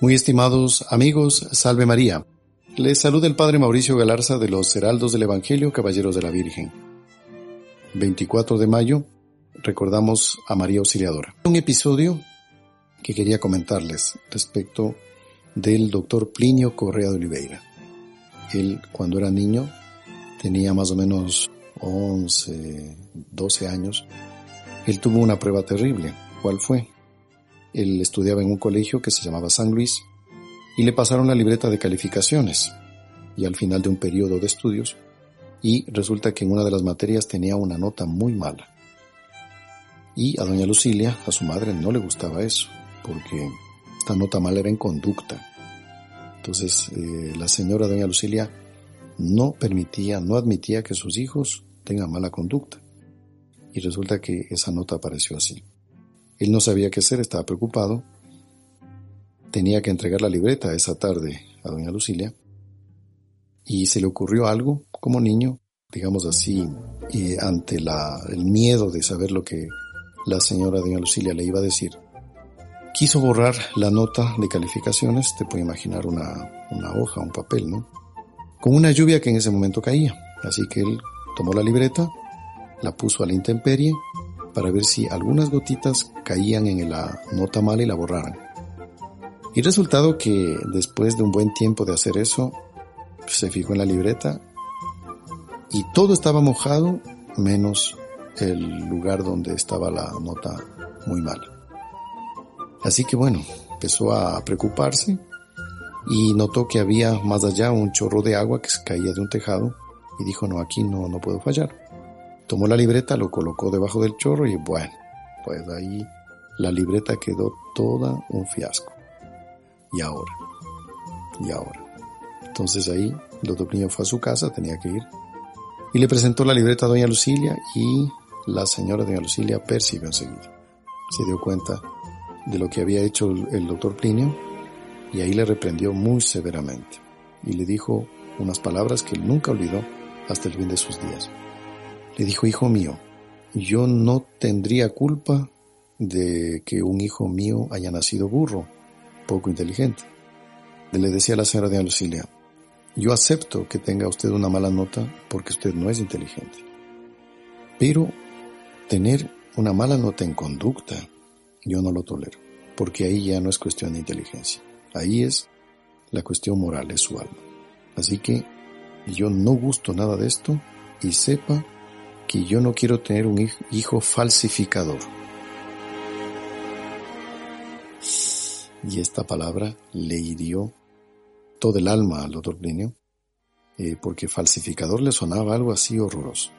Muy estimados amigos, salve María. Les saluda el Padre Mauricio Galarza de los Heraldos del Evangelio, Caballeros de la Virgen. 24 de mayo, recordamos a María Auxiliadora. Un episodio que quería comentarles respecto del doctor Plinio Correa de Oliveira. Él, cuando era niño, tenía más o menos 11, 12 años. Él tuvo una prueba terrible. ¿Cuál fue? Él estudiaba en un colegio que se llamaba San Luis y le pasaron la libreta de calificaciones y al final de un periodo de estudios y resulta que en una de las materias tenía una nota muy mala. Y a doña Lucilia, a su madre, no le gustaba eso, porque esta nota mala era en conducta. Entonces eh, la señora doña Lucilia no permitía, no admitía que sus hijos tengan mala conducta. Y resulta que esa nota apareció así. Él no sabía qué hacer, estaba preocupado. Tenía que entregar la libreta esa tarde a doña Lucilia. Y se le ocurrió algo como niño, digamos así, y ante el miedo de saber lo que la señora doña Lucilia le iba a decir. Quiso borrar la nota de calificaciones, te puede imaginar una, una hoja, un papel, ¿no? Con una lluvia que en ese momento caía. Así que él tomó la libreta, la puso a la intemperie para ver si algunas gotitas caían en la nota mala y la borraran. Y resultado que después de un buen tiempo de hacer eso, se fijó en la libreta y todo estaba mojado menos el lugar donde estaba la nota muy mala. Así que bueno, empezó a preocuparse y notó que había más allá un chorro de agua que se caía de un tejado y dijo, no, aquí no, no puedo fallar. Tomó la libreta, lo colocó debajo del chorro y bueno, pues ahí la libreta quedó toda un fiasco. Y ahora, y ahora. Entonces ahí el doctor Pliño fue a su casa, tenía que ir, y le presentó la libreta a doña Lucilia y la señora doña Lucilia percibió enseguida. Se dio cuenta de lo que había hecho el doctor Plinio y ahí le reprendió muy severamente y le dijo unas palabras que él nunca olvidó hasta el fin de sus días. Le dijo, hijo mío, yo no tendría culpa de que un hijo mío haya nacido burro, poco inteligente. Le decía la señora de Lucilia, yo acepto que tenga usted una mala nota porque usted no es inteligente. Pero tener una mala nota en conducta, yo no lo tolero, porque ahí ya no es cuestión de inteligencia. Ahí es la cuestión moral, es su alma. Así que yo no gusto nada de esto y sepa que yo no quiero tener un hijo falsificador. Y esta palabra le hirió todo el alma al doctor Plinio, eh, porque falsificador le sonaba algo así horroroso.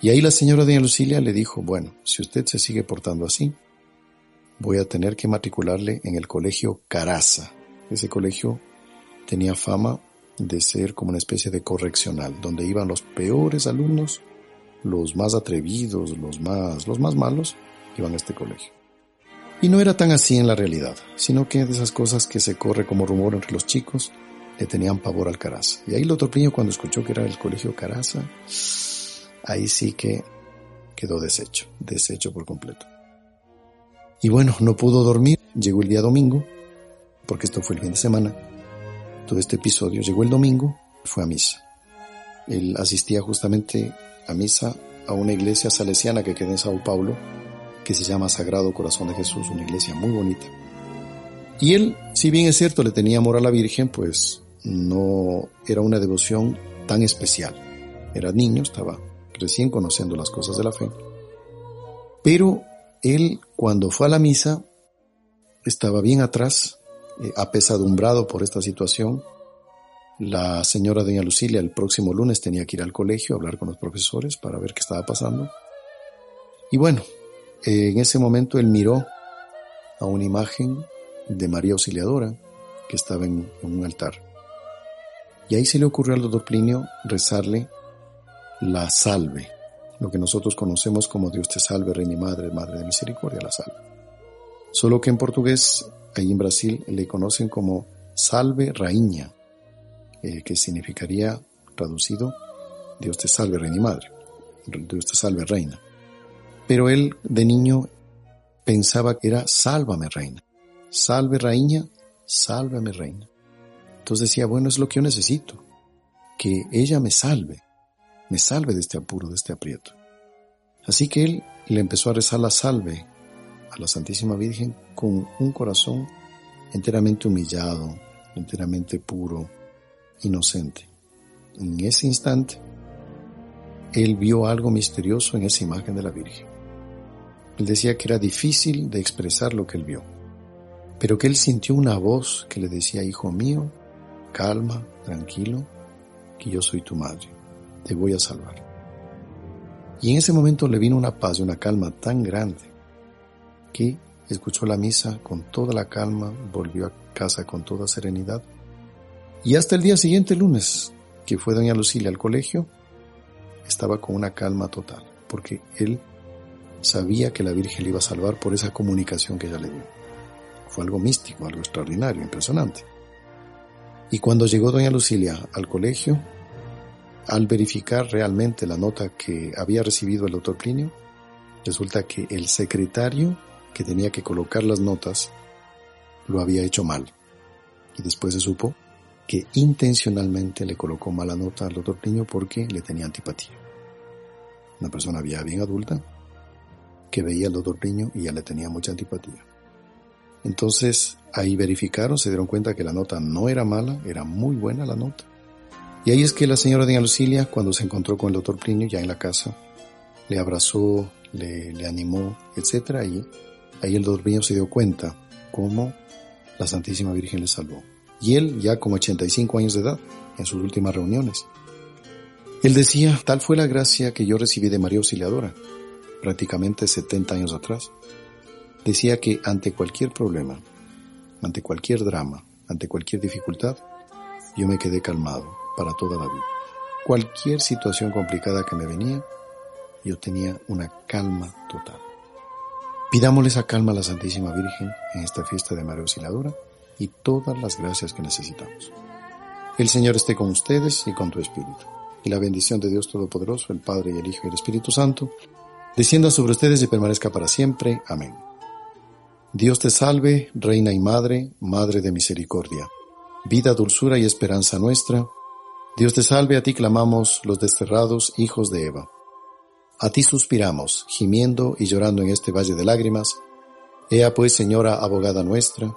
Y ahí la señora doña Lucilia le dijo, bueno, si usted se sigue portando así, voy a tener que matricularle en el colegio Caraza. Ese colegio tenía fama de ser como una especie de correccional, donde iban los peores alumnos los más atrevidos, los más, los más malos, iban a este colegio. Y no era tan así en la realidad, sino que de esas cosas que se corre como rumor entre los chicos, le tenían pavor al Caraza. Y ahí el otro niño cuando escuchó que era el colegio Caraza, ahí sí que quedó deshecho, deshecho por completo. Y bueno, no pudo dormir, llegó el día domingo, porque esto fue el fin de semana, todo este episodio, llegó el domingo, fue a misa. Él asistía justamente a misa a una iglesia salesiana que queda en Sao Paulo, que se llama Sagrado Corazón de Jesús, una iglesia muy bonita. Y él, si bien es cierto, le tenía amor a la Virgen, pues no era una devoción tan especial. Era niño, estaba recién conociendo las cosas de la fe. Pero él, cuando fue a la misa, estaba bien atrás, eh, apesadumbrado por esta situación, la señora doña Lucilia el próximo lunes tenía que ir al colegio a hablar con los profesores para ver qué estaba pasando. Y bueno, en ese momento él miró a una imagen de María Auxiliadora que estaba en, un altar. Y ahí se le ocurrió al doctor Plinio rezarle la salve, lo que nosotros conocemos como Dios te salve, Reina y Madre, Madre de Misericordia, la salve. Solo que en portugués, ahí en Brasil, le conocen como salve rainha, eh, que significaría, traducido, Dios te salve, reina y madre, Dios te salve, reina. Pero él de niño pensaba que era sálvame, reina, salve, reina, sálvame reina. Entonces decía, bueno, es lo que yo necesito, que ella me salve, me salve de este apuro, de este aprieto. Así que él le empezó a rezar la salve a la Santísima Virgen con un corazón enteramente humillado, enteramente puro, inocente. En ese instante, él vio algo misterioso en esa imagen de la Virgen. Él decía que era difícil de expresar lo que él vio, pero que él sintió una voz que le decía, hijo mío, calma, tranquilo, que yo soy tu madre, te voy a salvar. Y en ese momento le vino una paz y una calma tan grande que escuchó la misa con toda la calma, volvió a casa con toda serenidad. Y hasta el día siguiente, lunes, que fue doña Lucila al colegio, estaba con una calma total, porque él sabía que la Virgen iba a salvar por esa comunicación que ella le dio. Fue algo místico, algo extraordinario, impresionante. Y cuando llegó doña Lucilia al colegio, al verificar realmente la nota que había recibido el doctor Plinio, resulta que el secretario que tenía que colocar las notas lo había hecho mal. Y después se supo que intencionalmente le colocó mala nota al doctor Plinio porque le tenía antipatía. Una persona ya bien adulta que veía al doctor Plinio y ya le tenía mucha antipatía. Entonces ahí verificaron, se dieron cuenta que la nota no era mala, era muy buena la nota. Y ahí es que la señora de Lucilia, cuando se encontró con el doctor Plinio ya en la casa, le abrazó, le, le animó, etc. Y ahí el doctor Plinio se dio cuenta cómo la Santísima Virgen le salvó. Y él, ya con 85 años de edad, en sus últimas reuniones, él decía, tal fue la gracia que yo recibí de María Auxiliadora, prácticamente 70 años atrás. Decía que ante cualquier problema, ante cualquier drama, ante cualquier dificultad, yo me quedé calmado para toda la vida. Cualquier situación complicada que me venía, yo tenía una calma total. Pidámosle esa calma a la Santísima Virgen en esta fiesta de María Auxiliadora y todas las gracias que necesitamos. El Señor esté con ustedes y con tu espíritu. Y la bendición de Dios Todopoderoso, el Padre y el Hijo y el Espíritu Santo, descienda sobre ustedes y permanezca para siempre. Amén. Dios te salve, Reina y Madre, Madre de Misericordia, vida, dulzura y esperanza nuestra. Dios te salve, a ti clamamos los desterrados hijos de Eva. A ti suspiramos, gimiendo y llorando en este valle de lágrimas. Ea pues, Señora abogada nuestra,